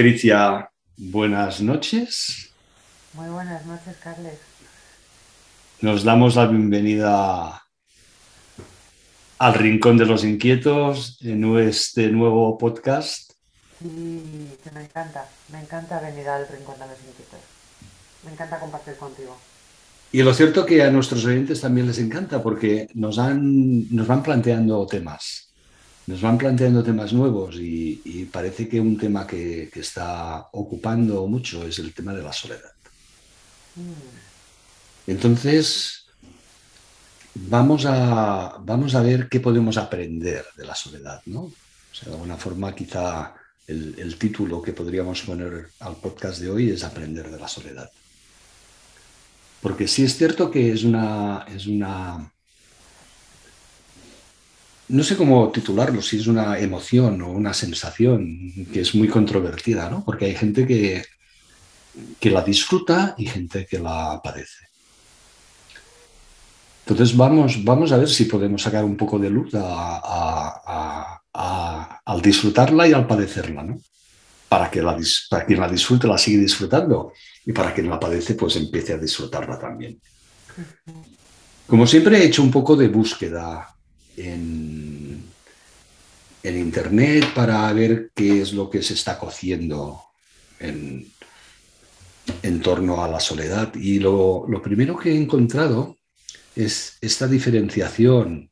Patricia, buenas noches. Muy buenas noches, Carles. Nos damos la bienvenida al Rincón de los Inquietos en este nuevo podcast. Sí, que me encanta, me encanta venir al Rincón de los Inquietos. Me encanta compartir contigo. Y lo cierto que a nuestros oyentes también les encanta porque nos, han, nos van planteando temas nos van planteando temas nuevos y, parece que un tema que, está ocupando mucho es el tema de la soledad. Mm. Entonces, vamos a, vamos a ver qué podemos aprender de la soledad, ¿no? O sea, de alguna forma, quizá el, el título que podríamos poner al podcast de hoy es Aprender de la soledad. Porque sí es cierto que es una, es una no sé cómo titularlo, si es una emoción o una sensación que es muy controvertida, ¿no? Porque hay gente que, que la disfruta y gente que la padece. Entonces vamos, vamos a ver si podemos sacar un poco de luz al disfrutarla y al padecerla, ¿no? Para que la, para quien la disfrute la siga disfrutando y para quien la padece pues empiece a disfrutarla también. Como siempre he hecho un poco de búsqueda Internet para ver qué es lo que se está cociendo en, torno a la soledad. Y lo, primero que he encontrado es esta diferenciación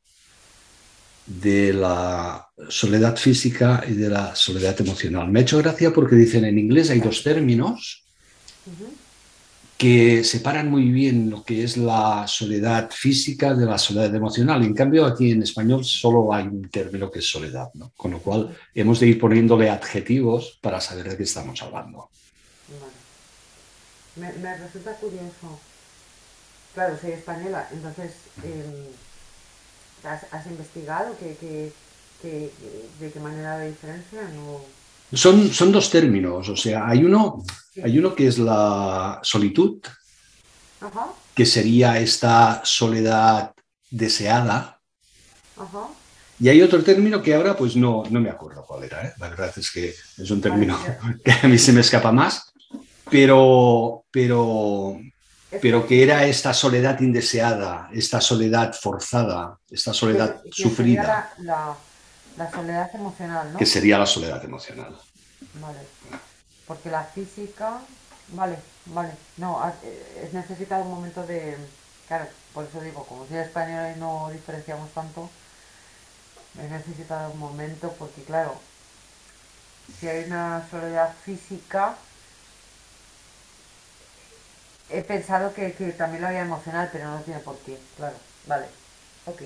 de la soledad física y de la soledad emocional. Me ha hecho gracia porque dicen en inglés hay dos términos que separan muy bien lo que es la soledad física de la soledad emocional. En cambio, aquí en español solo hay un término que es soledad, ¿no? con lo cual hemos de ir poniéndole adjetivos para saber de qué estamos hablando. Me, resulta curioso. Claro, soy española, entonces, em, ¿has, investigado de qué manera de diferencia? Son, son dos términos, o sea, hay uno, hay uno que es la solitud, que sería esta soledad deseada. Y hay otro término que ahora pues no, no me acuerdo cuál era, ¿eh? la verdad es que es un término que a mí se me escapa más, pero, pero, pero que era esta soledad indeseada, esta soledad forzada, esta soledad sufrida. La soledad emocional, ¿no? Que sería la soledad emocional. Vale. Porque la física, vale, vale. No, eh, es necesitado un momento de. Claro, por eso digo, como soy española y no diferenciamos tanto, es necesitado un momento porque, claro, si hay una soledad física, he pensado que, que también lo había emocional, pero no tiene por qué, claro. Vale, ok.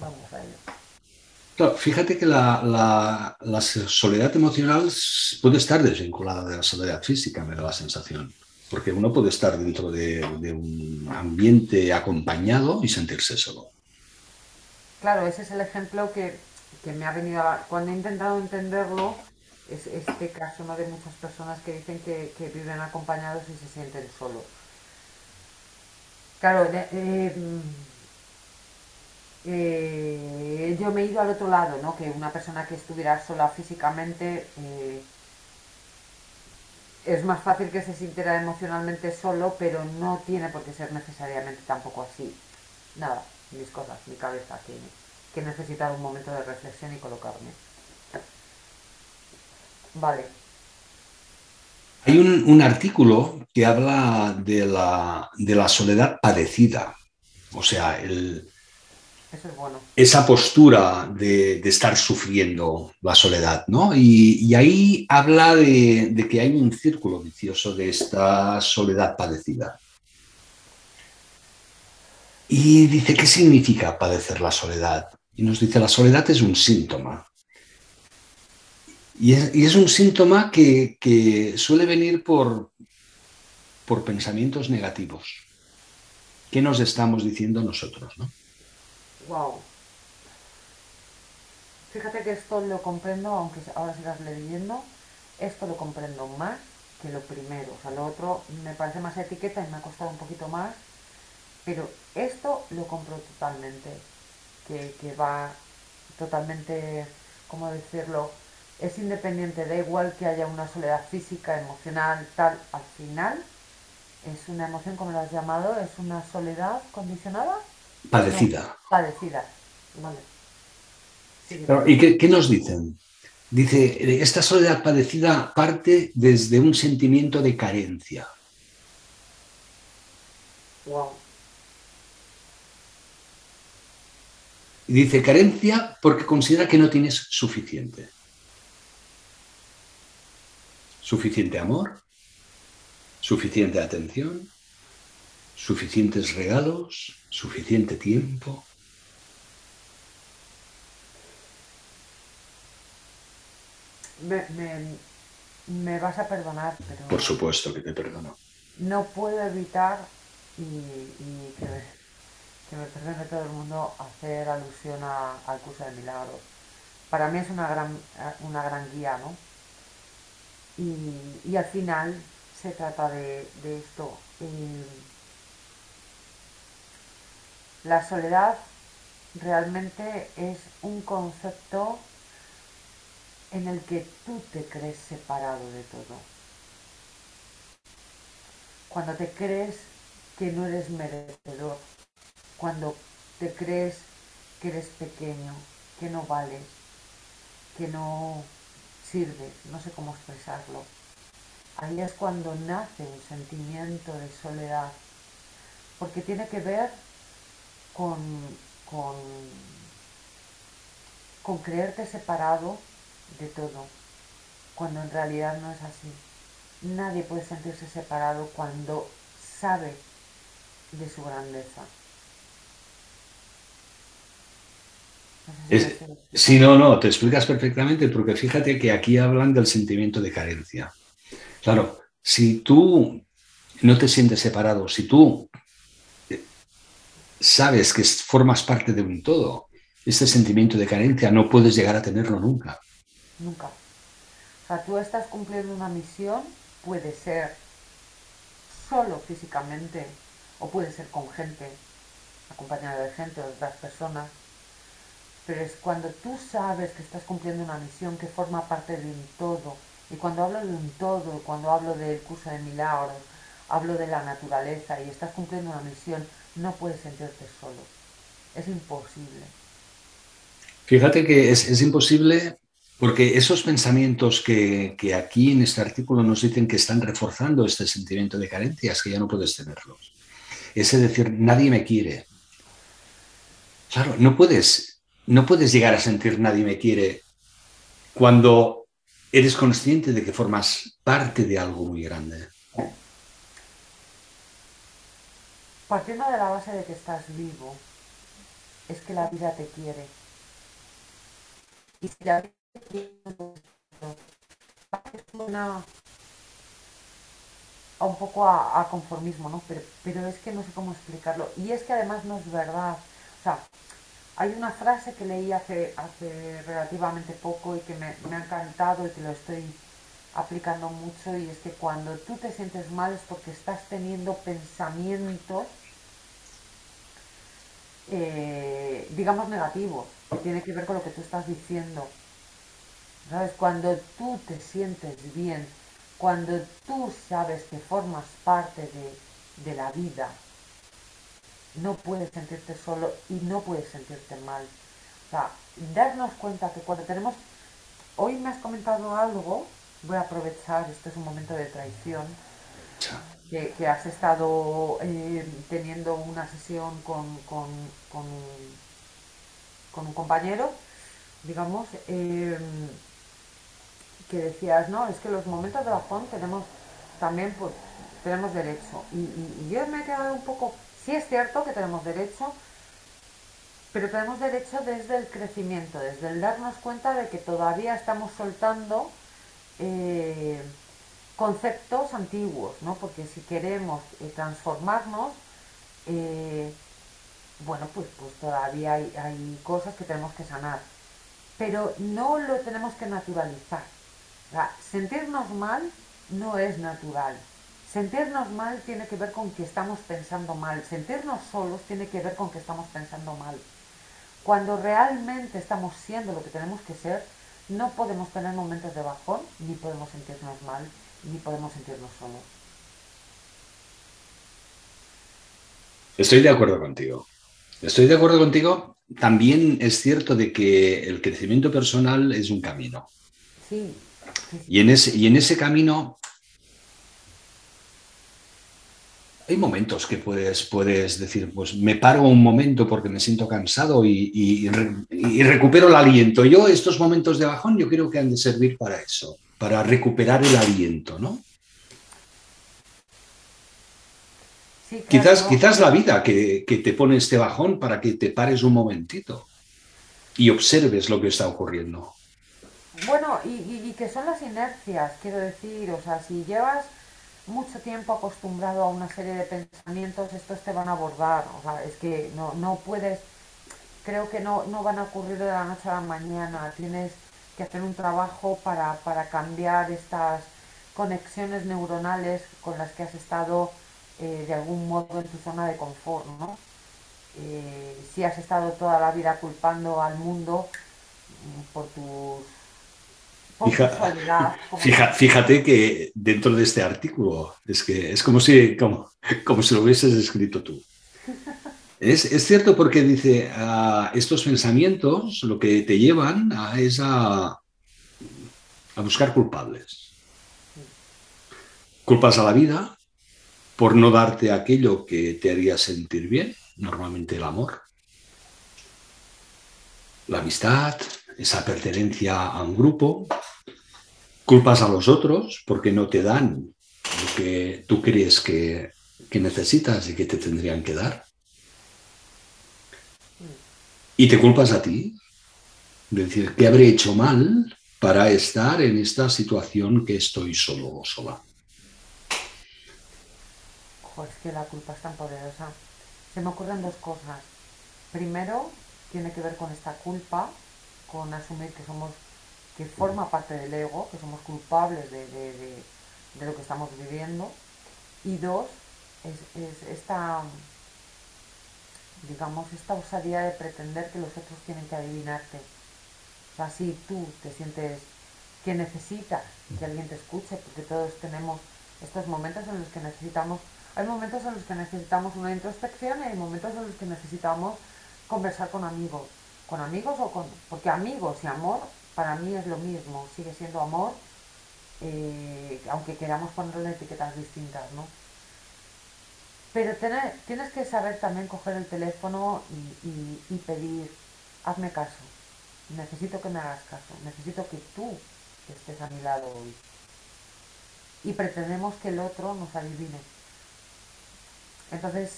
Vamos a ello fíjate que la, soledad emocional puede estar desvinculada de la soledad física, me da la sensación, porque uno puede estar dentro de, un ambiente acompañado y sentirse solo. Claro, ese es el ejemplo que, me ha venido a... Cuando he intentado entenderlo, es este caso de muchas personas que dicen que, viven acompañados y se sienten solos. Claro, eh, eh, yo me he ido al otro lado, ¿no? Que una persona que estuviera sola físicamente eh, es más fácil que se sintiera emocionalmente solo, pero no tiene por qué ser necesariamente tampoco así. Nada, mis cosas, mi cabeza, que, que necesitar un momento de reflexión y colocarme. Vale. Hay un, un artículo que habla de la, de la soledad padecida. O sea, el, esa postura de, estar sufriendo la soledad, ¿no? Y, ahí habla de, que hay un círculo vicioso de esta soledad padecida. Y dice, ¿qué significa padecer la soledad? Y nos dice, la soledad es un síntoma. Y es, un síntoma que, suele venir por, por pensamientos negativos. ¿Qué nos estamos diciendo nosotros, no? Wow. Fíjate que esto lo comprendo, aunque ahora sigas leyendo, esto lo comprendo más que lo primero. O sea, lo otro me parece más etiqueta y me ha costado un poquito más, pero esto lo compro totalmente. Que, va totalmente, ¿cómo decirlo? es independiente, da igual que haya una soledad física, emocional, tal, al final es una emoción, como lo has llamado, es una soledad condicionada. Padecida. padecida, vale. ¿Y qué, nos dicen? Dice, esta soledad padecida parte desde un sentimiento de carencia. Wow. Y dice carencia porque considera que no tienes suficiente. Suficiente amor, suficiente atención, suficientes regalos, suficiente tiempo. Me, vas a perdonar, pero... Por supuesto que te perdono. No puedo evitar, y, que, me, perdone todo el mundo, hacer alusión al curso de milagros. Para mí es una gran, una gran guía, ¿no? Y, al final se trata de, esto. Eh, la soledad realmente es un concepto en el que tú te crees separado de todo. Cuando te crees que no eres merecedor, cuando te crees que eres pequeño, que no vales, que no sirves, no sé cómo expresarlo. Ahí es cuando nace un sentimiento de soledad, porque tiene que ver con, con, con creerte separado de todo, cuando en realidad no es así. Nadie puede sentirse separado cuando sabe de su grandeza. si no, no, te explicas perfectamente porque fíjate que aquí hablan del sentimiento de carencia. Claro, si tú no te sientes separado, si tú sabes que formas parte de un todo, este sentimiento de carencia no puedes llegar a tenerlo nunca. Nunca. O sea, tú estás cumpliendo una misión, puede ser solo físicamente, o puede ser con gente, acompañada de gente o de otras personas, pero es cuando tú sabes que estás cumpliendo una misión que forma parte de un todo, y cuando hablo de un todo, cuando hablo del curso de milagros, hablo de la naturaleza y estás cumpliendo una misión, no puedes sentirte solo. Es imposible. Fíjate que es, imposible porque esos pensamientos que, aquí en este artículo nos dicen que están reforzando este sentimiento de carencia es que ya no puedes tenerlos. Ese decir, nadie me quiere. Claro, no puedes, no puedes llegar a sentir nadie me quiere cuando eres consciente de que formas parte de algo muy grande. Partiendo de la base de que estás vivo, es que la vida te quiere. Y si la un poco a, conformismo, ¿no? Pero, pero es que no sé cómo explicarlo. Y es que además no es verdad. O sea, hay una frase que leí hace, hace relativamente poco y que me, me, ha encantado y que lo estoy aplicando mucho y es que cuando tú te sientes mal es porque estás teniendo pensamientos, eh, digamos, negativos, que tiene que ver con lo que tú estás diciendo. ¿Sabes? Cuando tú te sientes bien, cuando tú sabes que formas parte de, la vida, no puedes sentirte solo y no puedes sentirte mal. O sea, darnos cuenta que cuando tenemos... Hoy me has comentado algo, voy a aprovechar, este es un momento de traición, que, has estado eh, teniendo una sesión con, con, con, un compañero, digamos, eh, que decías, no, es que los momentos de bajón tenemos también, pues, tenemos derecho. Y, yo me he quedado un poco, sí es cierto que tenemos derecho, pero tenemos derecho desde el crecimiento, desde el darnos cuenta de que todavía estamos soltando eh, conceptos antiguos, ¿no? Porque si queremos eh, transformarnos, eh, bueno, pues, pues todavía hay, hay cosas que tenemos que sanar. Pero no lo tenemos que naturalizar sentirnos mal no es natural. Sentirnos mal tiene que ver con que estamos pensando mal. Sentirnos solos tiene que ver con que estamos pensando mal. Cuando realmente estamos siendo lo que tenemos que ser, no podemos tener momentos de bajón, ni podemos sentirnos mal, ni podemos sentirnos solos. Estoy de acuerdo contigo. Estoy de acuerdo contigo. También es cierto de que el crecimiento personal es un camino. Sí. Y, en ese, y en ese camino hay momentos que puedes, puedes decir, pues me paro un momento porque me siento cansado y, recupero el aliento. Yo estos momentos de bajón yo creo que han de servir para eso, para recuperar el aliento, ¿no? quizás, quizás la vida que, te pone este bajón para que te pares un momentito y observes lo que está ocurriendo. Bueno, y, y que son las inercias, quiero decir, o sea, si llevas mucho tiempo acostumbrado a una serie de pensamientos, estos te van a abordar. O sea, es que no, no puedes, creo que no, no van a ocurrir de la noche a la mañana. Tienes que hacer un trabajo para, para cambiar estas conexiones neuronales con las que has estado eh, de algún modo en tu zona de confort, ¿no? Eh, si has estado toda la vida culpando al mundo mm, por tus fíjate que dentro de este artículo es que es como si, como, como si lo hubieses escrito tú. Es, es cierto porque dice, uh, estos pensamientos lo que te llevan es a, a buscar culpables. Culpas a la vida por no darte aquello que te haría sentir bien, normalmente el amor, la amistad, esa pertenencia a un grupo, culpas a los otros porque no te dan lo que tú crees que, necesitas y que te tendrían que dar. Y te culpas a ti. Es decir, ¿qué habré hecho mal para estar en esta situación que estoy solo o sola? Pues que la culpa es tan poderosa. Se me ocurren dos cosas. Primero, tiene que ver con esta culpa, con asumir que somos que forma parte del ego, que somos culpables de, lo que estamos viviendo. Y dos, es, esta, digamos, esta osadía de pretender que los otros tienen que adivinarte. O sea, si tú te sientes que necesitas que alguien te escuche, porque todos tenemos estos momentos en los que necesitamos, hay momentos en los que necesitamos una introspección y hay momentos en los que necesitamos conversar con amigos, con amigos o con, porque amigos y amor para mí es lo mismo, sigue siendo amor, eh, aunque queramos ponerle etiquetas distintas, ¿no? Pero tienes que saber también coger el teléfono y, pedir, hazme caso, necesito que me hagas caso, necesito que tú estés a mi lado hoy. Y pretendemos que el otro nos adivine. Entonces,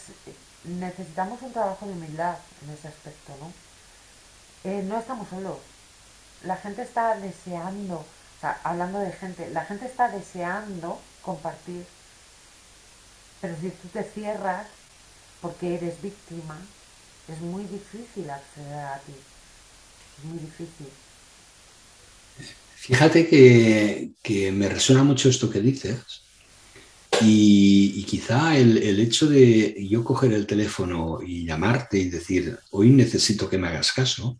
necesitamos un trabajo de humildad en ese aspecto, ¿no? Eh, no estamos solos, la gente está deseando, o sea, hablando de gente, la gente está deseando compartir. Pero si tú te cierras porque eres víctima, es muy difícil acceder a ti. Es muy difícil. Fíjate que, me resuena mucho esto que dices. Y, quizá el, el, hecho de yo coger el teléfono y llamarte y decir, hoy necesito que me hagas caso,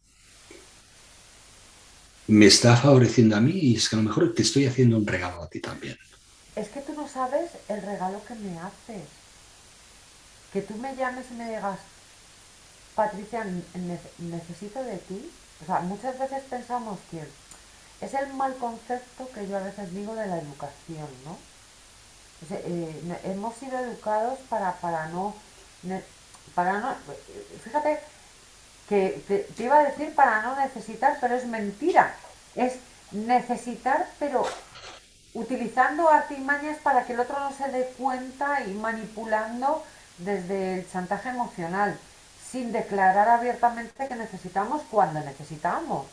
me está favoreciendo a mí y es que a lo mejor te estoy haciendo un regalo a ti también. Es que tú sabes el regalo que me haces. Que tú me llames y me digas, Patricia, necesito de ti. O sea, muchas veces pensamos que es el mal concepto que yo a veces digo de la educación, ¿no? Eh, hemos sido educados para, para no... Para no fíjate que te, iba a decir para no necesitar, pero es mentira. Es necesitar, pero utilizando artimañas para que el otro no se dé cuenta y manipulando desde el chantaje emocional, sin declarar abiertamente que necesitamos cuando necesitamos.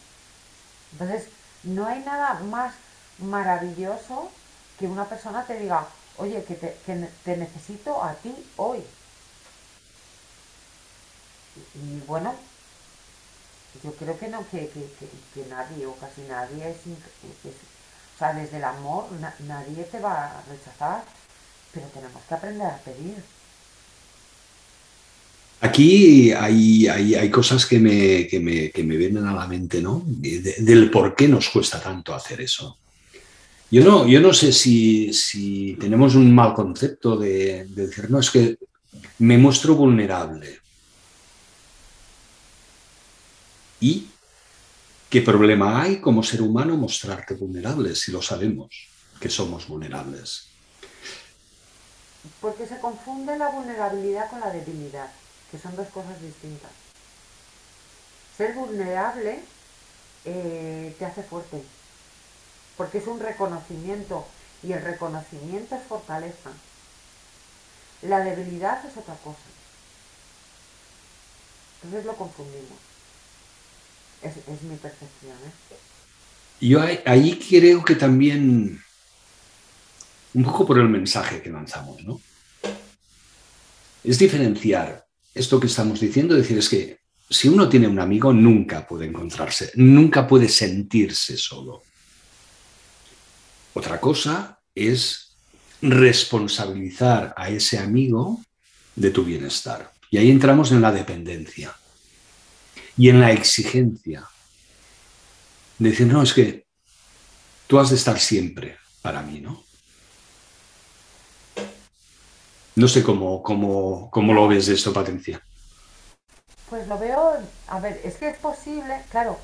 Entonces, no hay nada más maravilloso que una persona te diga, oye, que te, que necesito a ti hoy. Y bueno, yo creo que no, que, nadie o casi nadie es, o desde el amor nadie te va a rechazar, pero tenemos que aprender a pedir. Aquí hay, hay, cosas que me, que, me, que me, vienen a la mente, ¿no? del por qué nos cuesta tanto hacer eso. Yo no, yo no sé si, si tenemos un mal concepto de, decir, no, es que me muestro vulnerable. ¿Y qué problema hay como ser humano mostrarte vulnerable si lo sabemos que somos vulnerables? Porque se confunde la vulnerabilidad con la debilidad que son dos cosas distintas. Ser vulnerable eh, te hace fuerte, porque es un reconocimiento y el reconocimiento es fortaleza. La debilidad es otra cosa. Entonces lo confundimos. Es, mi percepción. ¿eh? Yo ahí creo que también, un poco por el mensaje que lanzamos, ¿no? Es diferenciar esto que estamos diciendo, decir, es que si uno tiene un amigo, nunca puede encontrarse, nunca puede sentirse solo. Otra cosa es responsabilizar a ese amigo de tu bienestar. Y ahí entramos en la dependencia y en la exigencia. De decir, no, es que tú has de estar siempre para mí, ¿no? No sé cómo, cómo, cómo lo ves esto, Patricia. Pues lo veo, a ver, es que es posible, claro,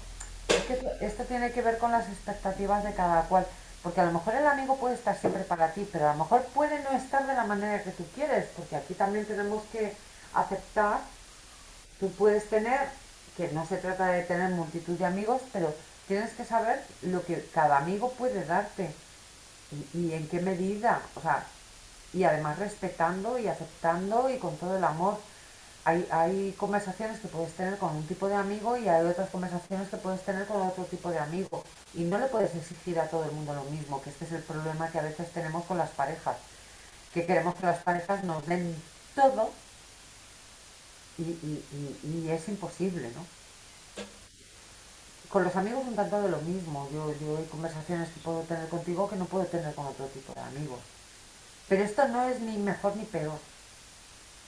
es que esto tiene que ver con las expectativas de cada cual, porque a lo mejor el amigo puede estar siempre para ti, pero a lo mejor puede no estar de la manera que tú quieres, porque aquí también tenemos que aceptar, tú puedes tener, que no se trata de tener multitud de amigos, pero tienes que saber lo que cada amigo puede darte y, en qué medida, o sea, y además respetando y aceptando y con todo el amor. Hay, hay, conversaciones que puedes tener con un tipo de amigo y hay otras conversaciones que puedes tener con otro tipo de amigo. Y no le puedes exigir a todo el mundo lo mismo, que este es el problema que a veces tenemos con las parejas, que queremos que las parejas nos den todo y, y, es imposible, ¿no? Con los amigos tanto de lo mismo. Yo, yo hay conversaciones que puedo tener contigo que no puedo tener con otro tipo de amigos. Pero esto no es ni mejor ni peor.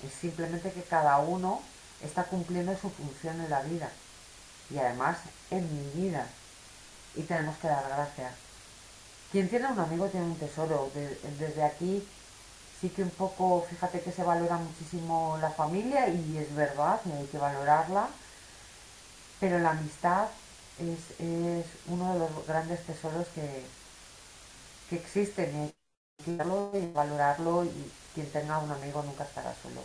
Es simplemente que cada uno está cumpliendo su función en la vida. Y además en mi vida. Y tenemos que dar gracias. Quien tiene un amigo tiene un tesoro. desde aquí sí que un poco, fíjate que se valora muchísimo la familia y es verdad, y hay que valorarla. Pero la amistad es, uno de los grandes tesoros que, que existen y valorarlo y quien tenga un amigo nunca estará solo,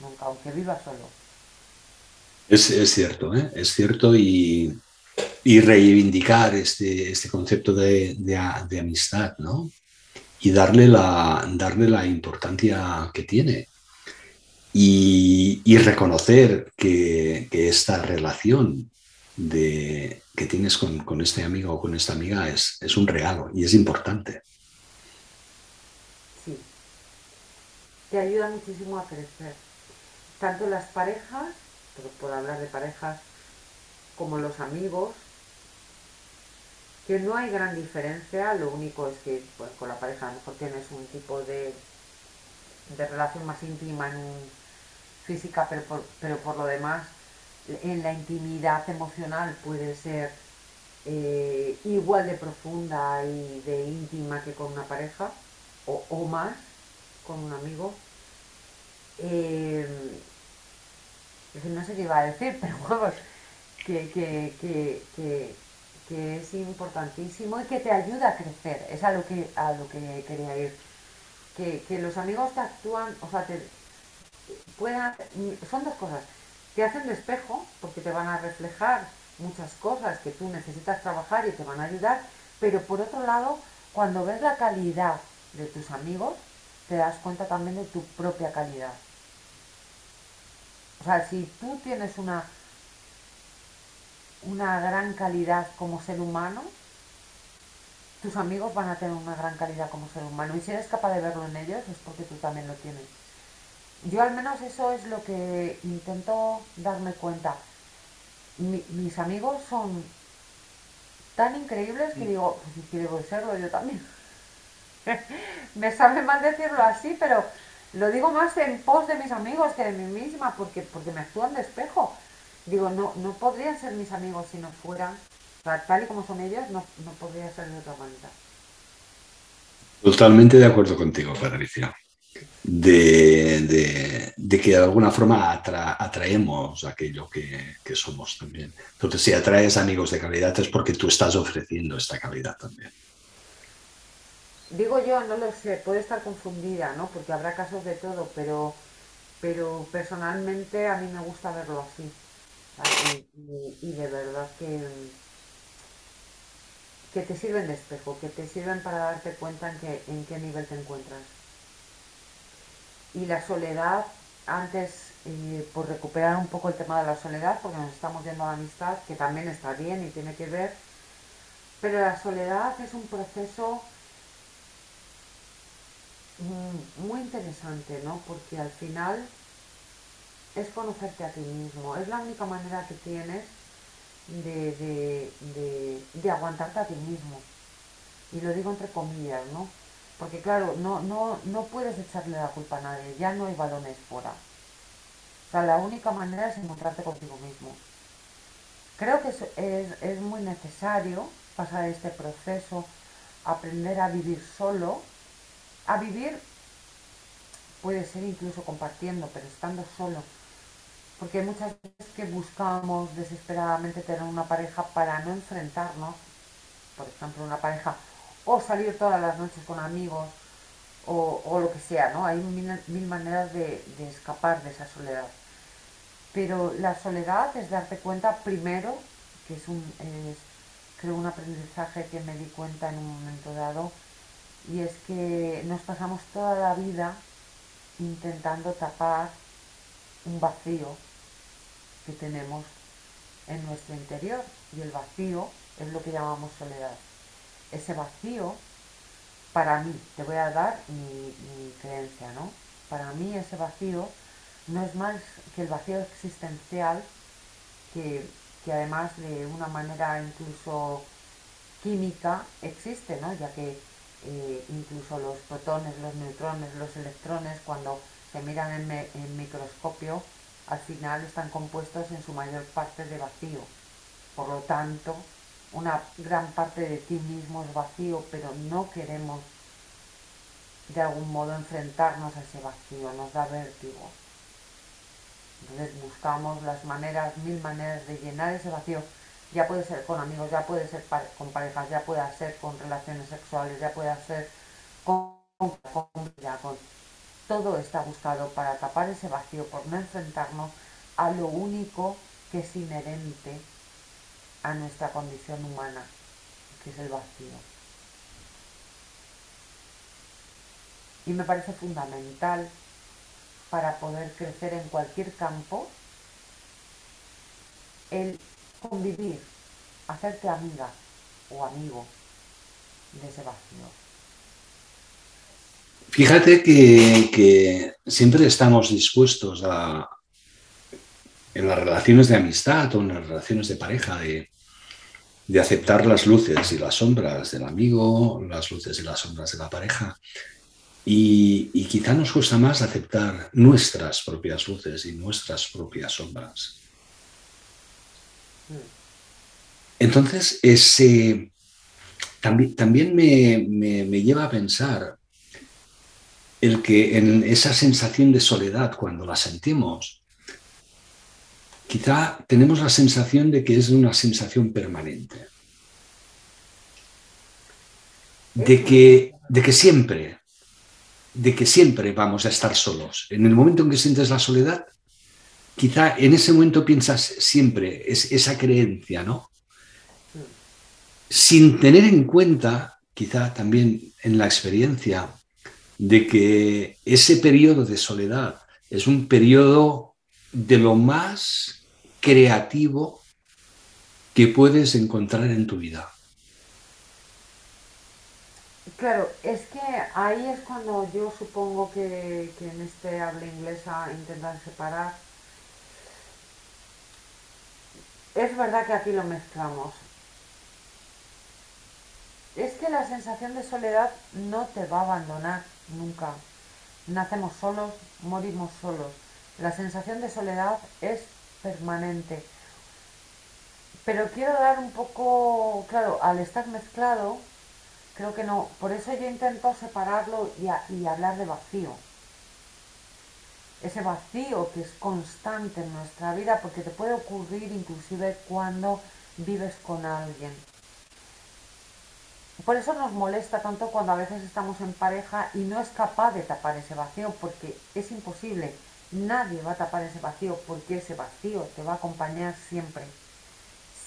nunca, aunque viva solo. Es, cierto, ¿eh? es cierto y, reivindicar este, este concepto de, amistad, ¿no? Y darle la, darle la importancia que tiene. Y, reconocer que, esta relación de, que tienes con, este amigo o con esta amiga es, es un regalo y es importante. te ayuda muchísimo a crecer. Tanto las parejas, por hablar de parejas, como los amigos, que no hay gran diferencia, lo único es que pues, con la pareja a lo mejor tienes un tipo de, de relación más íntima en física, pero por, pero por lo demás en la intimidad emocional puede ser eh, igual de profunda y de íntima que con una pareja o, más con un amigo. Eh, no sé qué iba a decir, pero vamos, que, es importantísimo y que te ayuda a crecer. Es a lo que, a lo que quería ir. Que, los amigos te actúan, o sea, te puedan, son dos cosas. Te hacen de espejo porque te van a reflejar muchas cosas que tú necesitas trabajar y te van a ayudar, pero por otro lado, cuando ves la calidad de tus amigos, te das cuenta también de tu propia calidad. O sea, si tú tienes una, una gran calidad como ser humano, tus amigos van a tener una gran calidad como ser humano. Y si eres capaz de verlo en ellos, es porque tú también lo tienes. Yo al menos eso es lo que intento darme cuenta. mis amigos son tan increíbles que digo, pues si quiero serlo yo también. me sabe mal decirlo así, pero lo digo más en pos de mis amigos que de mí misma, porque, porque me actúan de espejo. Digo, no, no podrían ser mis amigos si no fueran, tal y como son ellos, no, no podría ser de otra manera. Totalmente de acuerdo contigo, Patricia. De, que de alguna forma atraemos aquello que, que, somos también. Entonces, si atraes amigos de calidad es porque tú estás ofreciendo esta calidad también. Digo yo, no lo sé, puede estar confundida, ¿no? Porque habrá casos de todo, pero, pero personalmente a mí me gusta verlo así. Y, de verdad que, que te sirven de espejo, que te sirven para darte cuenta en, que, en qué nivel te encuentras. Y la soledad, antes, eh, por recuperar un poco el tema de la soledad, porque nos estamos yendo a la amistad, que también está bien y tiene que ver, pero la soledad es un proceso Mm, muy interesante, ¿no? Porque al final es conocerte a ti mismo, es la única manera que tienes de, de, aguantarte a ti mismo. Y lo digo entre comillas, ¿no? Porque claro, no, no, no puedes echarle la culpa a nadie, ya no hay balones fuera. O sea, la única manera es encontrarte contigo mismo. Creo que es, es muy necesario pasar este proceso, aprender a vivir solo, a vivir puede ser incluso compartiendo, pero estando solo. Porque muchas veces que buscamos desesperadamente tener una pareja para no enfrentarnos, por ejemplo, una pareja, o salir todas las noches con amigos, o, lo que sea, ¿no? Hay mil, maneras de, escapar de esa soledad. Pero la soledad es darte cuenta primero, que es un, es, creo, un aprendizaje que me di cuenta en un momento dado, y es que nos pasamos toda la vida intentando tapar un vacío que tenemos en nuestro interior y el vacío es lo que llamamos soledad. Ese vacío, para mí, te voy a dar mi, creencia, ¿no? Para mí ese vacío no es más que el vacío existencial que, que además de una manera incluso química existe, ¿no? Ya que eh, incluso los protones, los neutrones, los electrones, cuando se miran en, microscopio, al final están compuestos en su mayor parte de vacío. Por lo tanto, una gran parte de ti mismo es vacío, pero no queremos de algún modo enfrentarnos a ese vacío, nos da vértigo. Entonces buscamos las maneras, mil maneras de llenar ese vacío ya puede ser con amigos, ya puede ser con parejas, ya puede ser con relaciones sexuales, ya puede ser con, con, todo está buscado para tapar ese vacío, por no enfrentarnos a lo único que es inherente a nuestra condición humana, que es el vacío. Y me parece fundamental para poder crecer en cualquier campo el convivir, hacerte amiga o amigo de ese vacío. Fíjate que, siempre estamos dispuestos a, en las relaciones de amistad o en las relaciones de pareja, de, aceptar las luces y las sombras del amigo, las luces y las sombras de la pareja. Y, y, quizá nos cuesta más aceptar nuestras propias luces y nuestras propias sombras. Entonces, ese, también, también me, lleva a pensar el que en esa sensación de soledad, cuando la sentimos, quizá tenemos la sensación de que es una sensación permanente. De que, de que siempre, de que siempre vamos a estar solos. En el momento en que sientes la soledad, quizá en ese momento piensas siempre es, esa creencia, ¿no? Sin tener en cuenta, quizá también en la experiencia, de que ese periodo de soledad es un periodo de lo más creativo que puedes encontrar en tu vida. Claro, es que ahí es cuando yo supongo que, que en este habla inglesa intentan separar es verdad que aquí lo mezclamos. Es que la sensación de soledad no te va a abandonar nunca. nacemos solos, morimos solos. La sensación de soledad es permanente. Pero quiero dar un poco, claro, al estar mezclado, creo que no. Por eso yo intento separarlo y, hablar de vacío. Ese vacío que es constante en nuestra vida, porque te puede ocurrir inclusive cuando vives con alguien. Por eso nos molesta tanto cuando a veces estamos en pareja y no es capaz de tapar ese vacío, porque es imposible. Nadie va a tapar ese vacío, porque ese vacío te va a acompañar siempre.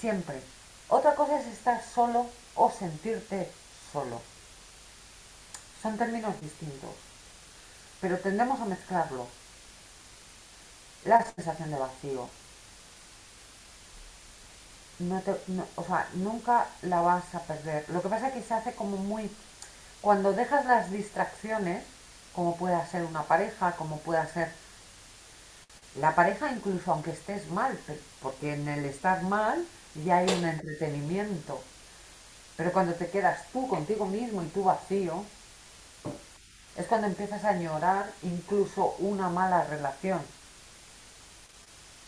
Siempre. Otra cosa es estar solo o sentirte solo. Son términos distintos, pero tendemos a mezclarlo. La sensación de vacío, no te, o sea, nunca la vas a perder. Lo que pasa es que se hace como muy... Cuando dejas las distracciones, como pueda ser una pareja, como pueda ser la pareja, incluso aunque estés mal, porque en el estar mal ya hay un entretenimiento. Pero cuando te quedas tú contigo mismo y tú vacío, es cuando empiezas a añorar incluso una mala relación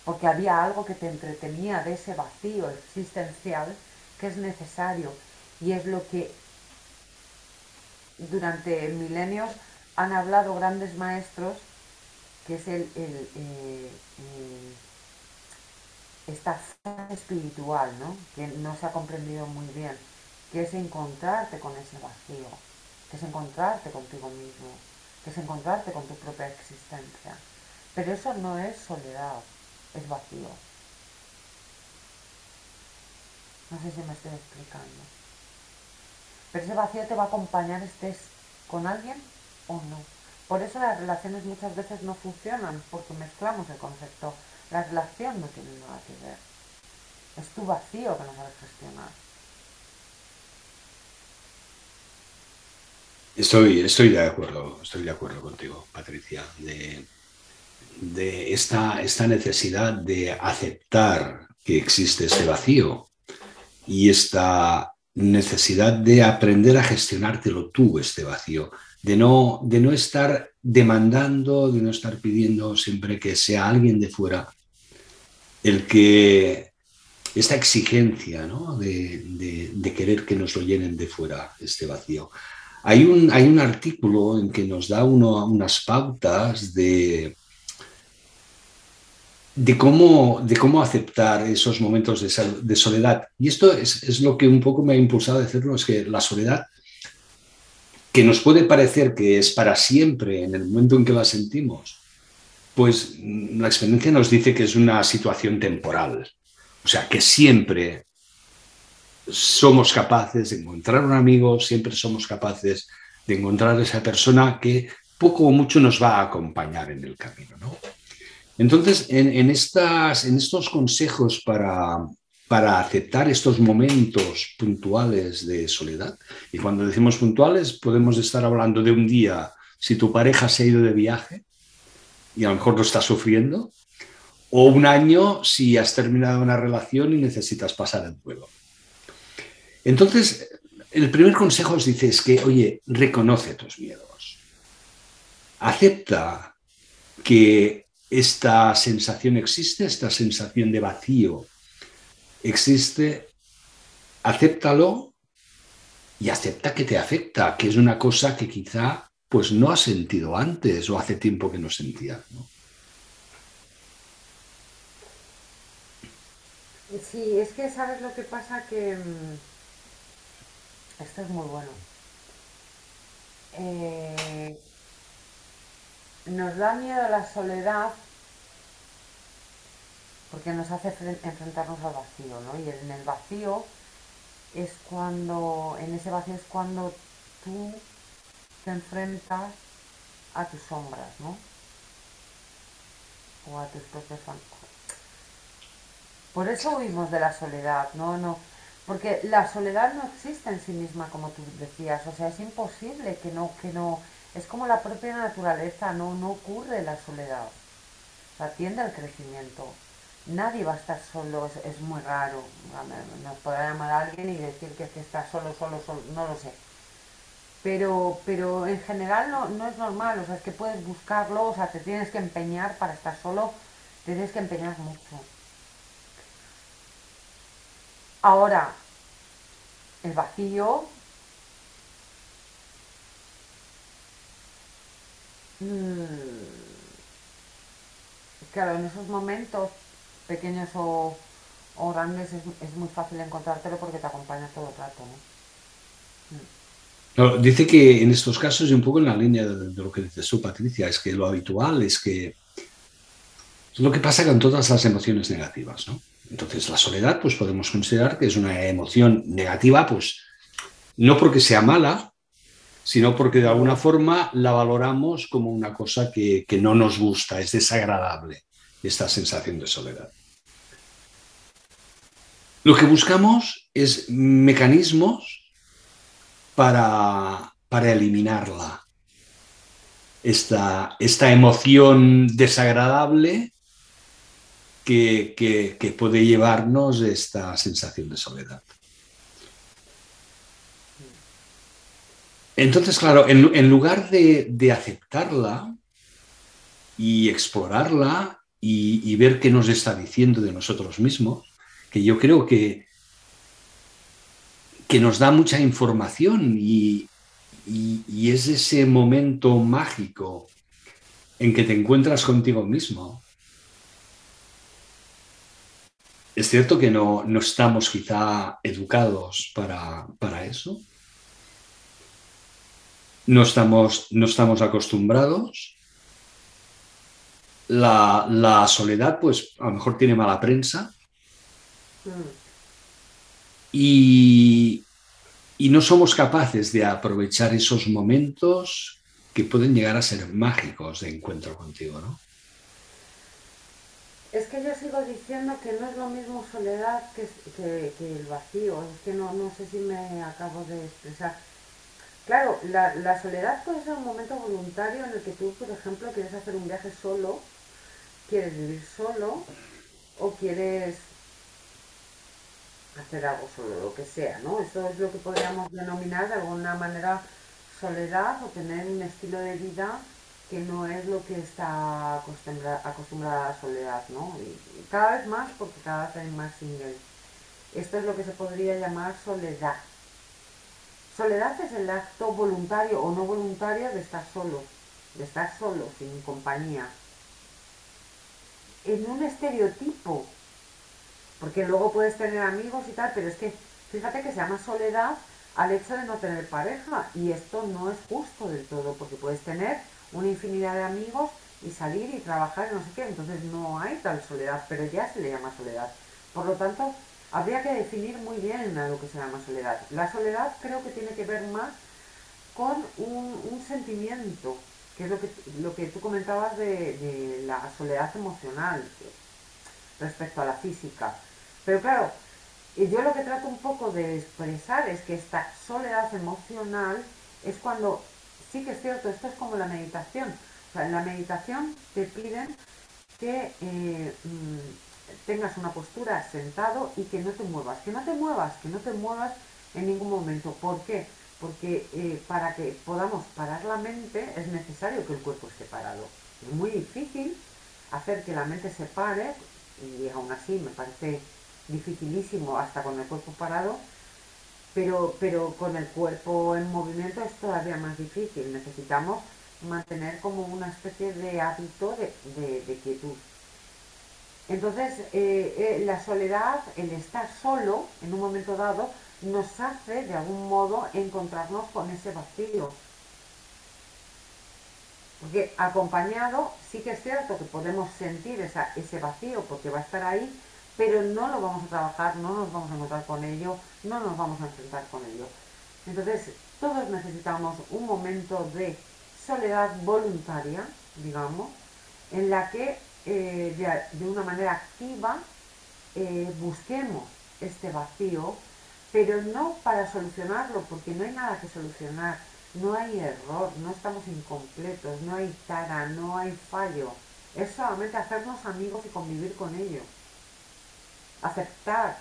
porque había algo que te entretenía de ese vacío existencial que es necesario y es lo que durante milenios han hablado grandes maestros, que es el, eh, esta fe espiritual, ¿no? que no se ha comprendido muy bien, que es encontrarte con ese vacío, que es encontrarte contigo mismo, que es encontrarte con tu propia existencia. Pero eso no es soledad, es vacío. No sé si me estoy explicando. Pero ese vacío te va a acompañar estés con alguien o no. Por eso las relaciones muchas veces no funcionan, porque mezclamos el concepto. La relación no tiene nada que ver. Es tu vacío que no sabes gestionar. Estoy, estoy de acuerdo, estoy de acuerdo contigo, Patricia. De esta, esta necesidad de aceptar que existe este vacío y esta necesidad de aprender a gestionártelo tú, este vacío, de no, de no estar demandando, de no estar pidiendo siempre que sea alguien de fuera el que esta exigencia de, querer que nos lo llenen de fuera este vacío. Hay un, hay un artículo en que nos da uno, unas pautas de, de cómo, de cómo aceptar esos momentos de, soledad. Y esto es, lo que un poco me ha impulsado a decirlo, es que la soledad, que nos puede parecer que es para siempre en el momento en que la sentimos, pues la experiencia nos dice que es una situación temporal. O sea, que siempre somos capaces de encontrar un amigo, siempre somos capaces de encontrar esa persona que poco o mucho nos va a acompañar en el camino. ¿no? Entonces, en, estas, en estos consejos para, para aceptar estos momentos puntuales de soledad, y cuando decimos puntuales podemos estar hablando de un día, si tu pareja se ha ido de viaje y a lo mejor lo estás sufriendo, o un año si has terminado una relación y necesitas pasar el duelo. Entonces, el primer consejo os dice es que, oye, reconoce tus miedos. Acepta que esta sensación existe, esta sensación de vacío existe, acéptalo y acepta que te afecta, que es una cosa que quizá pues no has sentido antes o hace tiempo que no sentías. Sí, es que sabes lo que pasa que mm, esto es muy bueno. Eh, nos da miedo la soledad porque nos hace enfrentarnos al vacío, ¿no? Y en el vacío es cuando, en ese vacío es cuando tú te enfrentas a tus sombras, ¿no? O a tus propios fantasmas. Por eso huimos de la soledad, ¿no? no Porque la soledad no existe en sí misma, como tú decías. O sea, es imposible que no, que no, es como la propia naturaleza, no, no ocurre la soledad. O sea, tiende al crecimiento. Nadie va a estar solo, es, muy raro. Nos podrá llamar a alguien y decir que, que está solo, solo, solo, no lo sé. pero, pero en general no, no, es normal, o sea, es que puedes buscarlo, o sea, te tienes que empeñar para estar solo, te tienes que empeñar mucho. Ahora, el vacío claro, en esos momentos pequeños o, grandes es, muy fácil encontrártelo porque te acompaña todo el rato, ¿no? dice que en estos casos, y un poco en la línea de, lo que dice su Patricia, es que lo habitual es que es lo que pasa con todas las emociones negativas, ¿no? Entonces, la soledad, pues podemos considerar que es una emoción negativa, pues no porque sea mala, sino porque de alguna forma la valoramos como una cosa que, no nos gusta, es desagradable, esta sensación de soledad. Lo que buscamos es mecanismos para, para eliminarla, esta, esta emoción desagradable que, puede llevarnos esta sensación de soledad. Entonces, claro, en, lugar de, aceptarla y explorarla y, ver qué nos está diciendo de nosotros mismos, que yo creo que, que nos da mucha información y, y es ese momento mágico en que te encuentras contigo mismo Es cierto que no, estamos quizá educados para, eso. No estamos, no estamos acostumbrados. La, soledad, pues a lo mejor tiene mala prensa. Y, y no somos capaces de aprovechar esos momentos que pueden llegar a ser mágicos de encuentro contigo, ¿no? Es que yo sigo diciendo que no es lo mismo soledad que, el vacío, es que no, sé si me acabo de expresar. Claro, la, soledad puede ser un momento voluntario en el que tú, por ejemplo, quieres hacer un viaje solo, quieres vivir solo o quieres hacer algo solo, lo que sea, ¿no? Eso es lo que podríamos denominar de alguna manera soledad o tener un estilo de vida que no es lo que está acostumbrada, a soledad, ¿no? Y, cada vez más porque cada vez hay más singles. Esto es lo que se podría llamar soledad. Soledad es el acto voluntario o no voluntario de estar solo, de estar solo, sin compañía. En un estereotipo, porque luego puedes tener amigos y tal, pero es que fíjate que se llama soledad al hecho de no tener pareja y esto no es justo del todo, porque puedes tener una infinidad de amigos y salir y trabajar y no sé qué, entonces no hay tal soledad, pero ya se le llama soledad. Por lo tanto, habría que definir muy bien a lo que se llama soledad. La soledad creo que tiene que ver más con un, sentimiento, que es lo que, lo que tú comentabas de, la soledad emocional respecto a la física. Pero claro, yo lo que trato un poco de expresar es que esta soledad emocional es cuando sí que es cierto, esto es como la meditación. O sea, en la meditación te piden que eh, mm, tengas una postura sentado y que no te muevas. Que no te muevas, que no te muevas en ningún momento. ¿Por qué? Porque eh, para que podamos parar la mente es necesario que el cuerpo esté parado. Es muy difícil hacer que la mente se pare, y aún así me parece dificilísimo hasta con el cuerpo parado, pero, pero con el cuerpo en movimiento es todavía más difícil. Necesitamos mantener como una especie de hábito de, quietud. Entonces, eh, eh, la soledad, el estar solo en un momento dado, nos hace de algún modo encontrarnos con ese vacío. Porque acompañado, sí que es cierto que podemos sentir ese vacío porque va a estar ahí, pero no lo vamos a trabajar, no nos vamos a encontrar con ello, no nos vamos a enfrentar con ello. Entonces, todos necesitamos un momento de soledad voluntaria, digamos, en la que eh, de, una manera activa eh, busquemos este vacío, pero no para solucionarlo, porque no hay nada que solucionar, no hay error, no estamos incompletos, no hay tara, no hay fallo. Es solamente hacernos amigos y convivir con ellos aceptar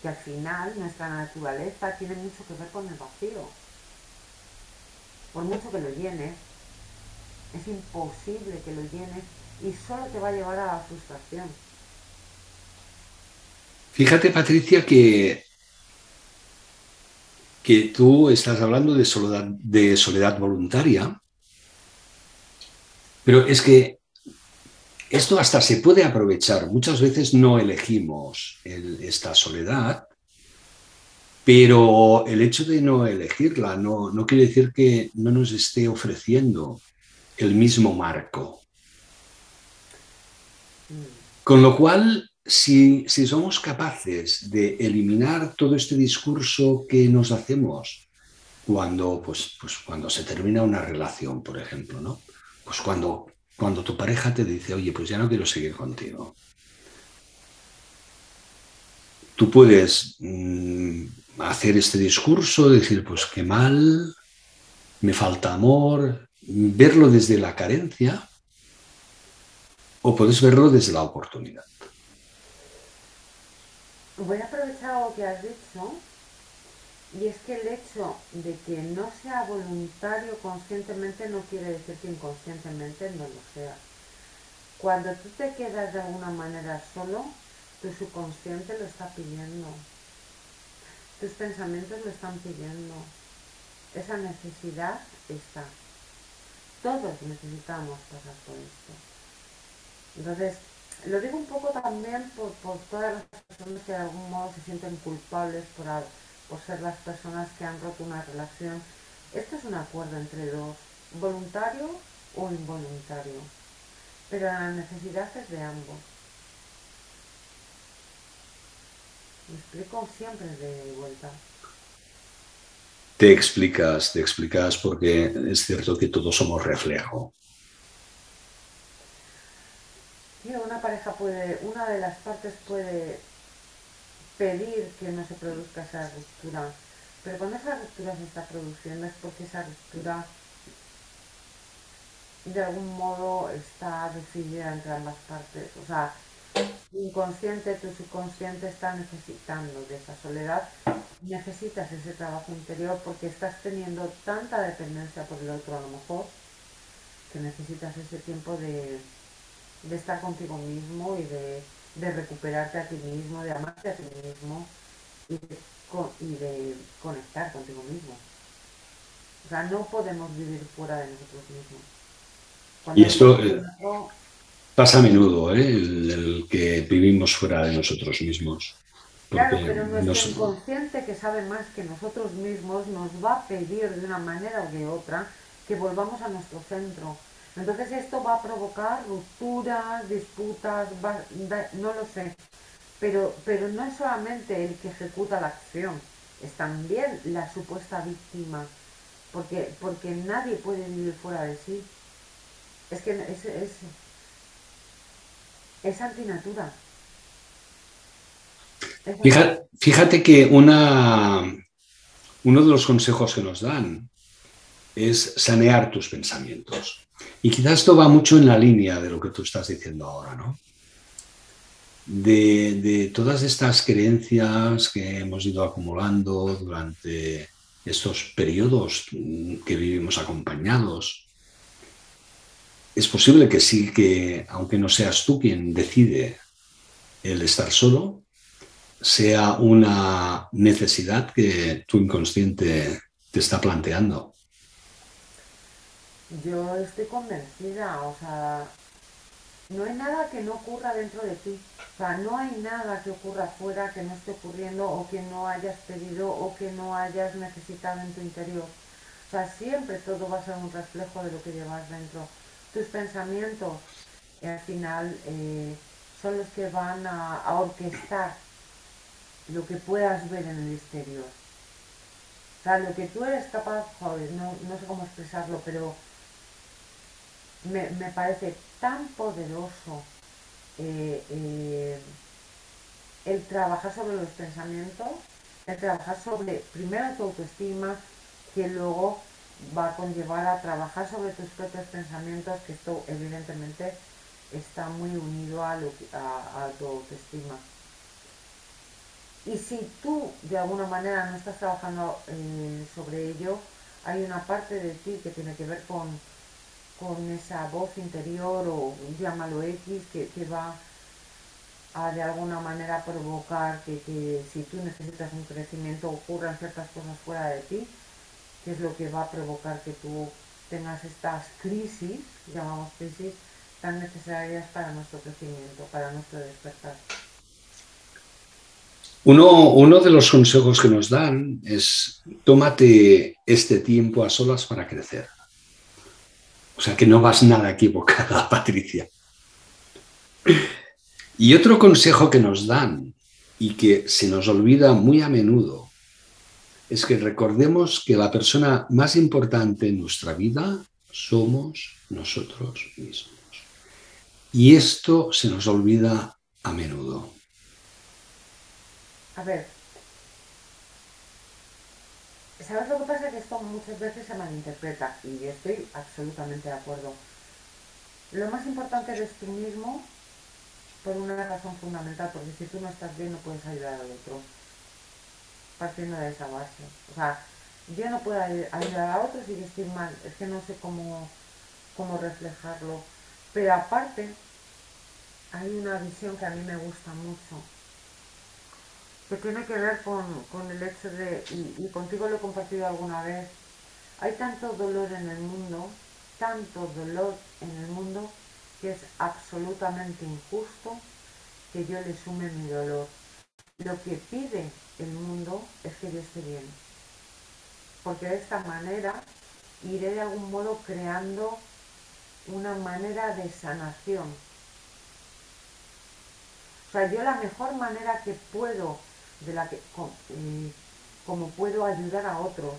que al final nuestra naturaleza tiene mucho que ver con el vacío. por mucho que lo llenes, es imposible que lo llenes y solo te va a llevar a la frustración. Fíjate, Patricia, que, que tú estás hablando de soledad, de soledad voluntaria, pero es que esto hasta se puede aprovechar. Muchas veces no elegimos esta soledad, pero el hecho de no elegirla no, no quiere decir que no nos esté ofreciendo el mismo marco. Con lo cual, si, somos capaces de eliminar todo este discurso que nos hacemos cuando, pues, pues cuando se termina una relación, por ejemplo, ¿no? Pues cuando, cuando tu pareja te dice, oye, pues ya no quiero seguir contigo. Tú puedes mm, hacer este discurso, decir, pues qué mal, me falta amor, verlo desde la carencia o puedes verlo desde la oportunidad. Voy a aprovechar algo que has dicho y es que el hecho de que no sea voluntario conscientemente no quiere decir que inconscientemente no lo sea. Cuando tú te quedas de alguna manera solo, tu subconsciente lo está pidiendo. Tus pensamientos lo están pidiendo. Esa necesidad está. Todos necesitamos pasar por esto. Entonces, lo digo un poco también por, todas las personas que de algún modo se sienten culpables por, por ser las personas que han roto una relación. Esto es un acuerdo entre dos, voluntario o involuntario, pero la necesidad es de ambos. Me explico siempre de vuelta te explicas, te explicas porque es cierto que todos somos reflejo. Una pareja puede, una de las partes puede pedir que no se produzca esa ruptura, pero cuando esa ruptura se está produciendo es porque esa ruptura de algún modo está decidida entre ambas partes. O sea, inconsciente, tu subconsciente está necesitando de esa soledad, necesitas ese trabajo interior porque estás teniendo tanta dependencia por el otro a lo mejor, que necesitas ese tiempo de, estar contigo mismo y de, recuperarte a ti mismo, de amarte a ti mismo y de, conectar contigo mismo. O sea, no podemos vivir fuera de nosotros mismos. y esto, Pasa a menudo, ¿eh? el, que vivimos fuera de nosotros mismos. Claro, pero nuestro inconsciente que sabe más que nosotros mismos nos va a pedir de una manera o de otra que volvamos a nuestro centro. Entonces esto va a provocar rupturas, disputas, no lo sé. Pero, pero no es solamente el que ejecuta la acción, es también la supuesta víctima. Porque, porque nadie puede vivir fuera de sí. Es que es, es es antinatura. Fíjate, que una, uno de los consejos que nos dan es sanear tus pensamientos. Y quizás esto va mucho en la línea de lo que tú estás diciendo ahora, ¿no? De, todas estas creencias que hemos ido acumulando durante estos periodos que vivimos acompañados, es posible que sí, que aunque no seas tú quien decide el estar solo, sea una necesidad que tu inconsciente te está planteando. Yo estoy convencida, o sea, no hay nada que no ocurra dentro de ti. O sea, no hay nada que ocurra afuera que no esté ocurriendo o que no hayas pedido o que no hayas necesitado en tu interior. O sea, siempre todo va a ser un reflejo de lo que llevas dentro tus pensamientos y al final eh, son los que van a, orquestar lo que puedas ver en el exterior. O sea, lo que tú eres capaz, joder, no, sé cómo expresarlo, pero me, parece tan poderoso eh, eh, el trabajar sobre los pensamientos, el trabajar sobre primero tu autoestima, que luego va a conllevar a trabajar sobre tus propios pensamientos, que esto evidentemente está muy unido a, tu autoestima. Y si tú de alguna manera no estás trabajando eh, sobre ello, hay una parte de ti que tiene que ver con, con esa voz interior o llámalo X que, va a de alguna manera provocar que, que, si tú necesitas un crecimiento ocurran ciertas cosas fuera de ti, que es lo que va a provocar que tú tengas estas crisis, llamamos crisis, tan necesarias para nuestro crecimiento, para nuestro despertar. Uno, uno, de los consejos que nos dan es tómate este tiempo a solas para crecer. O sea que no vas nada equivocada, Patricia. Y otro consejo que nos dan y que se nos olvida muy a menudo es que recordemos que la persona más importante en nuestra vida somos nosotros mismos. Y esto se nos olvida a menudo. A ver, ¿sabes lo que pasa? Que esto muchas veces se malinterpreta y estoy absolutamente de acuerdo. Lo más importante eres tú mismo por una razón fundamental, porque si tú no estás bien no puedes ayudar al otro, partiendo de esa base. O sea, yo no puedo ayudar a otros si yo estoy mal, es que no sé cómo, cómo reflejarlo. Pero aparte, hay una visión que a mí me gusta mucho, que tiene que ver con, el hecho de, y, y, contigo lo he compartido alguna vez, hay tanto dolor en el mundo, tanto dolor en el mundo, que es absolutamente injusto que yo le sume mi dolor. Lo que pide el mundo es que yo esté bien, porque de esta manera iré de algún modo creando una manera de sanación o sea, yo la mejor manera que puedo, de la que, eh, como puedo ayudar a otros,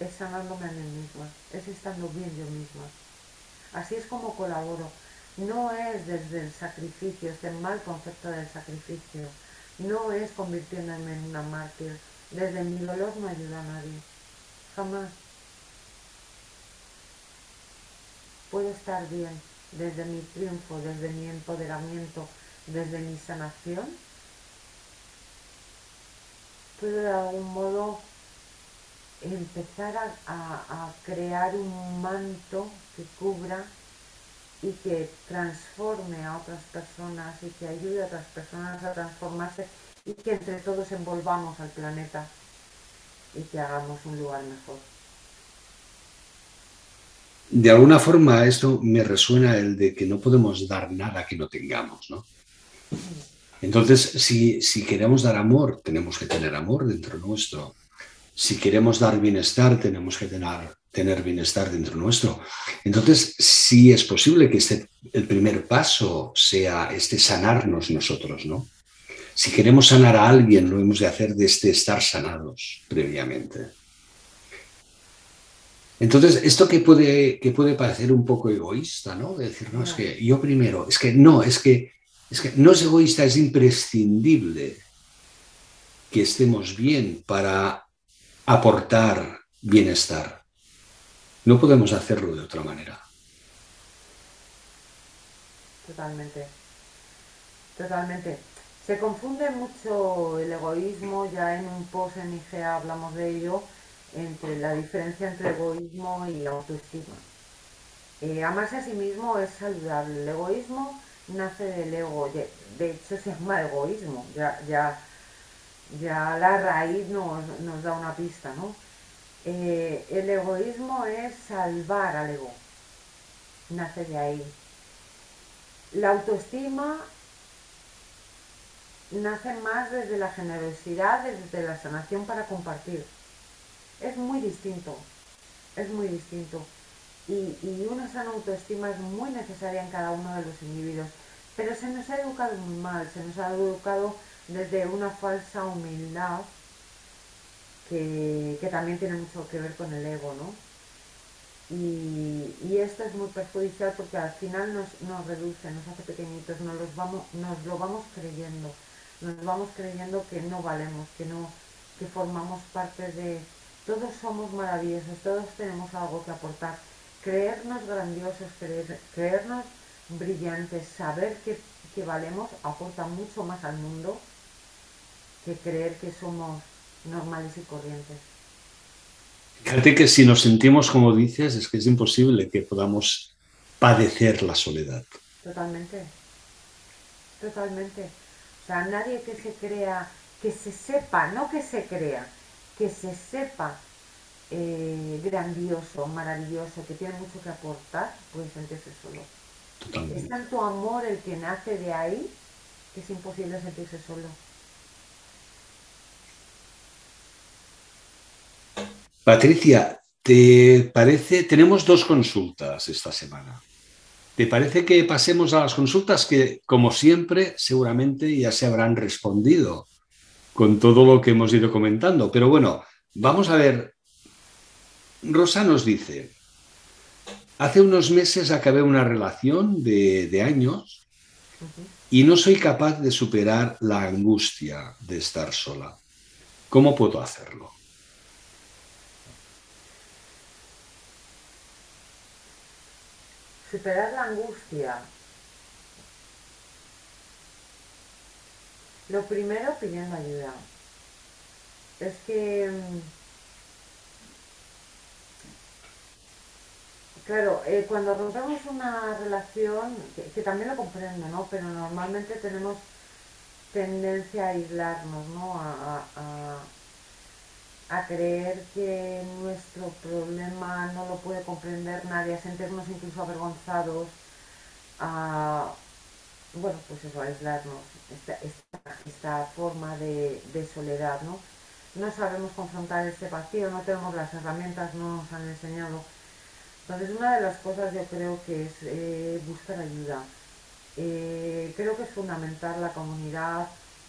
es sanándome a mí misma, es estando bien yo misma. Así es como colaboro. No es desde el sacrificio, este mal concepto del sacrificio. No es convirtiéndome en una mártir. Desde mi dolor no ayuda a nadie. Jamás. Puedo estar bien desde mi triunfo, desde mi empoderamiento, desde mi sanación, puedo de algún modo empezar a, crear un manto que cubra y que transforme a otras personas y que ayude a otras personas a transformarse y que entre todos envolvamos al planeta y que hagamos un lugar mejor de alguna forma esto me resuena el de que no podemos dar nada que no tengamos, ¿no? Entonces, si, si queremos dar amor, tenemos que tener amor dentro nuestro. Si queremos dar bienestar, tenemos que tener, tener bienestar dentro nuestro. Entonces, sí es posible que este, el primer paso sea este sanarnos nosotros, ¿no? Si queremos sanar a alguien, lo hemos de hacer desde estar sanados previamente. Entonces, esto que puede, que puede parecer un poco egoísta, ¿no? De decir, no, es que yo primero, es que no, es que, es que no es egoísta, es imprescindible que estemos bien para aportar bienestar. No podemos hacerlo de otra manera. Totalmente. Totalmente. Se confunde mucho el egoísmo, ya en un post en IGEA hablamos de ello, entre la diferencia entre egoísmo y autoestima. Eh, amarse a sí mismo es saludable. El egoísmo nace del ego, de, hecho se llama egoísmo, ya, ya, ya la raíz nos, nos da una pista, ¿no? Eh, el egoísmo es salvar al ego, nace de ahí. La autoestima nace más desde la generosidad, desde la sanación para compartir es muy distinto, es muy distinto. Y, una sana autoestima es muy necesaria en cada uno de los individuos. Pero se nos ha educado muy mal, se nos ha educado desde una falsa humildad que, también tiene mucho que ver con el ego, ¿no? Y, esto es muy perjudicial porque al final nos, nos reduce, nos hace pequeñitos, nos, los vamos, nos lo vamos creyendo, nos vamos creyendo que no valemos, que no, que formamos parte de, todos somos maravillosos, todos tenemos algo que aportar. Creernos grandiosos, creernos brillantes, saber que, valemos aporta mucho más al mundo que creer que somos normales y corrientes. Fíjate que si nos sentimos como dices, es que es imposible que podamos padecer la soledad. Totalmente. Totalmente. O sea, nadie que se crea, que se sepa, no que se crea, que se sepa eh, grandioso, maravilloso, que tiene mucho que aportar, puede sentirse solo. Totalmente. Es tanto amor el que nace de ahí que es imposible sentirse solo. Patricia, ¿te parece? Tenemos dos consultas esta semana. ¿Te parece que pasemos a las consultas que, como siempre, seguramente ya se habrán respondido con todo lo que hemos ido comentando? Pero bueno, vamos a ver. Rosa nos dice, hace unos meses acabé una relación de, años y no soy capaz de superar la angustia de estar sola. ¿Cómo puedo hacerlo? superar la angustia. Lo primero pidiendo ayuda. Es que, claro, eh, cuando rompemos una relación, que, también lo comprendo, ¿no? Pero normalmente tenemos tendencia a aislarnos, ¿no? a a creer que nuestro problema no lo puede comprender nadie, a sentirnos incluso avergonzados, a, bueno, pues eso, a aislarnos, esta, esta, forma de, soledad, ¿no? No sabemos confrontar este vacío, no tenemos las herramientas, no nos han enseñado. Entonces, una de las cosas yo creo que es eh, buscar ayuda. Eh, creo que es fundamental la comunidad,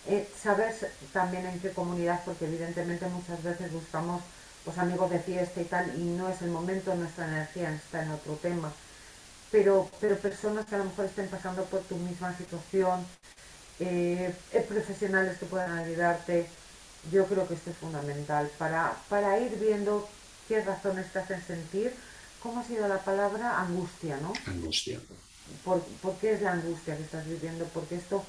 eh, saber también en qué comunidad, porque evidentemente muchas veces buscamos pues, amigos de fiesta y tal, y no es el momento, nuestra energía está en otro tema. Pero, pero personas que a lo mejor estén pasando por tu misma situación, profesionales que puedan ayudarte, yo creo que esto es fundamental para, para ir viendo qué razones te hacen sentir. ¿Cómo ha sido la palabra? Angustia, ¿no? Angustia. ¿Por, ¿Por qué es la angustia que estás viviendo? Porque esto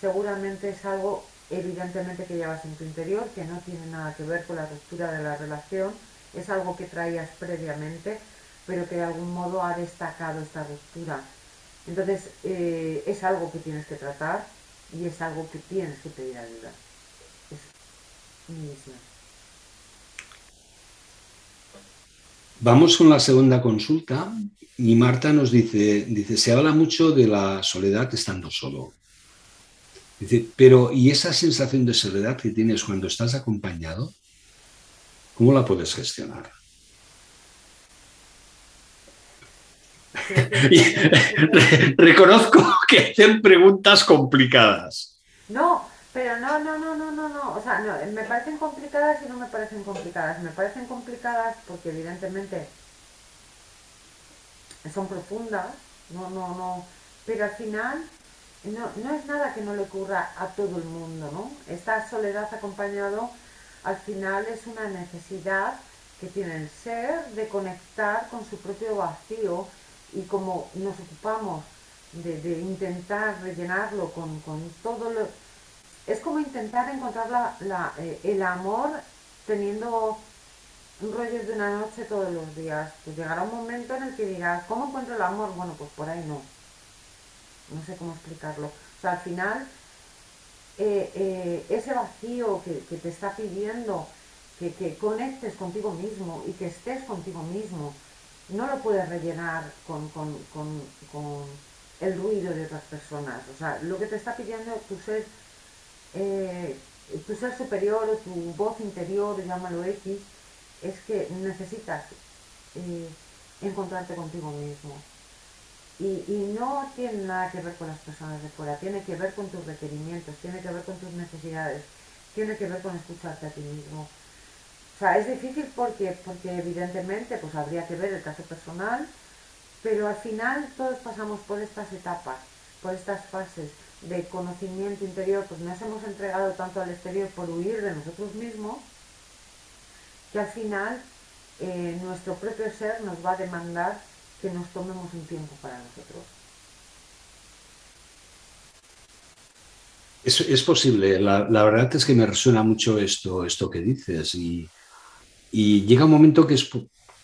seguramente es algo evidentemente que llevas en tu interior, que no tiene nada que ver con la ruptura de la relación, es algo que traías previamente, pero que de algún modo ha destacado esta ruptura. Entonces eh, es algo que tienes que tratar y es algo que tienes que pedir ayuda. Es mi Vamos con la segunda consulta y Marta nos dice, dice, se habla mucho de la soledad estando solo. Dice, pero ¿y esa sensación de soledad que tienes cuando estás acompañado? ¿Cómo la puedes gestionar? reconozco que hacen preguntas complicadas. No, pero no, no, no, no, no, no. O sea, no, me parecen complicadas y no me parecen complicadas. Me parecen complicadas porque evidentemente son profundas, no, no, no. Pero al final no, no es nada que no le ocurra a todo el mundo, ¿no? Esta soledad acompañado al final es una necesidad que tiene el ser de conectar con su propio vacío y como nos ocupamos de, intentar rellenarlo con, todo lo... Es como intentar encontrar eh, el amor teniendo rollos de una noche todos los días. Pues llegará un momento en el que digas, ¿cómo encuentro el amor? Bueno, pues por ahí no no sé cómo explicarlo. O sea, al final, eh, eh, ese vacío que, te está pidiendo que, conectes contigo mismo y que estés contigo mismo, no lo puedes rellenar con, el ruido de otras personas. O sea, lo que te está pidiendo tu ser, eh, tu ser superior o tu voz interior, llámalo X, es que necesitas encontrarte contigo mismo. Y, no tiene nada que ver con las personas de fuera, tiene que ver con tus requerimientos, tiene que ver con tus necesidades, tiene que ver con escucharte a ti mismo. O sea, es difícil porque, porque evidentemente pues habría que ver el caso personal, pero al final todos pasamos por estas etapas, por estas fases de conocimiento interior, pues nos hemos entregado tanto al exterior por huir de nosotros mismos, que al final eh, nuestro propio ser nos va a demandar que nos tomemos un tiempo para nosotros. Es, es posible, la, la, verdad es que me resuena mucho esto, esto que dices y, Y llega un momento que, es,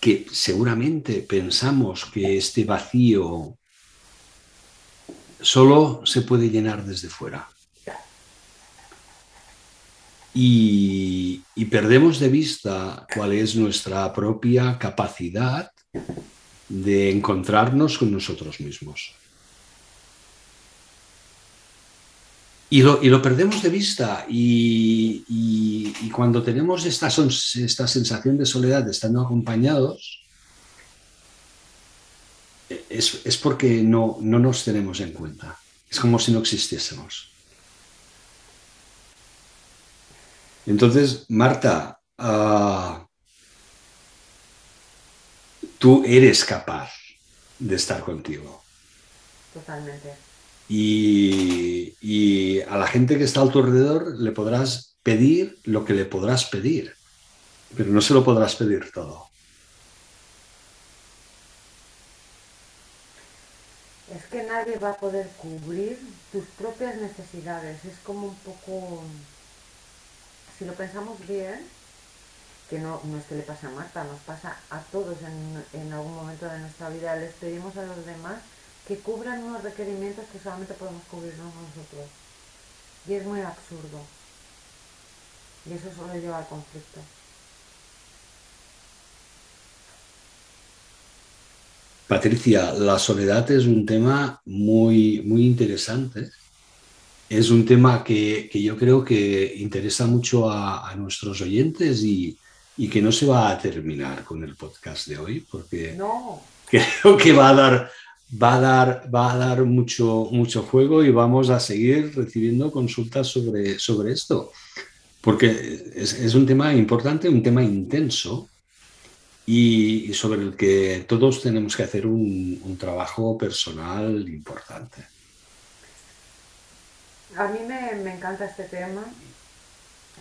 que seguramente pensamos que este vacío solo se puede llenar desde fuera. Y, perdemos de vista cuál es nuestra propia capacidad de encontrarnos con nosotros mismos. Y lo, y lo perdemos de vista y, y, cuando tenemos esta, esta sensación de soledad estando acompañados, es, es porque no, no nos tenemos en cuenta. Es como si no existiésemos. Entonces, Marta, uh, tú eres capaz de estar contigo. Totalmente. Y, y, a la gente que está a tu alrededor le podrás pedir lo que le podrás pedir, pero no se lo podrás pedir todo. Es que nadie va a poder cubrir tus propias necesidades. Es como un poco, si lo pensamos bien, que no, no es que le pase a Marta, nos pasa a todos en, en algún momento de nuestra vida. Les pedimos a los demás que cubran unos requerimientos que solamente podemos cubrirnos nosotros. Y es muy absurdo. Y eso solo lleva al conflicto. Patricia, la soledad es un tema muy, muy interesante. Es un tema que, que yo creo que interesa mucho a, a nuestros oyentes y, y, que no se va a terminar con el podcast de hoy, porque no. creo que va a dar va a dar, va a dar mucho, mucho juego y vamos a seguir recibiendo consultas sobre, sobre esto, porque es, es un tema importante, un tema intenso y, sobre el que todos tenemos que hacer un, un trabajo personal importante. A mí me, me encanta este tema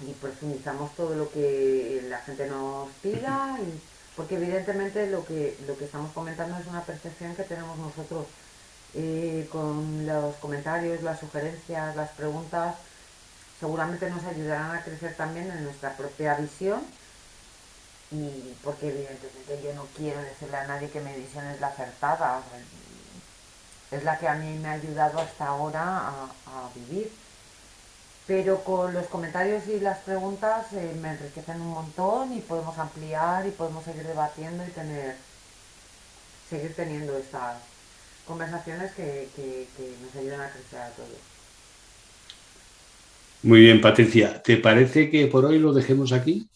y profundizamos todo lo que la gente nos pida. Y porque evidentemente lo que, lo que estamos comentando es una percepción que tenemos nosotros. Eh, con los comentarios, las sugerencias, las preguntas, seguramente nos ayudarán a crecer también en nuestra propia visión y porque evidentemente yo no quiero decirle a nadie que mi visión es la acertada, es la que a mí me ha ayudado hasta ahora a, vivir pero con los comentarios y las preguntas eh, me enriquecen un montón y podemos ampliar y podemos seguir debatiendo y tener seguir teniendo estas conversaciones que, que, que nos ayudan a crecer a todos. Muy bien, Patricia. ¿Te parece que por hoy lo dejemos aquí?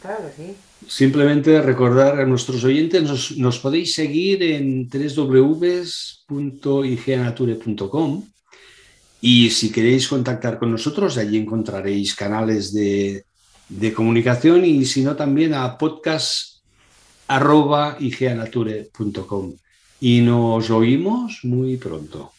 Claro que. Simplemente recordar a nuestros oyentes, nos, nos podéis seguir en www.ignature.com y si queréis contactar con nosotros, allí encontraréis canales de, de comunicación y si no también a podcast.igeanature.com. Y nos oímos muy pronto.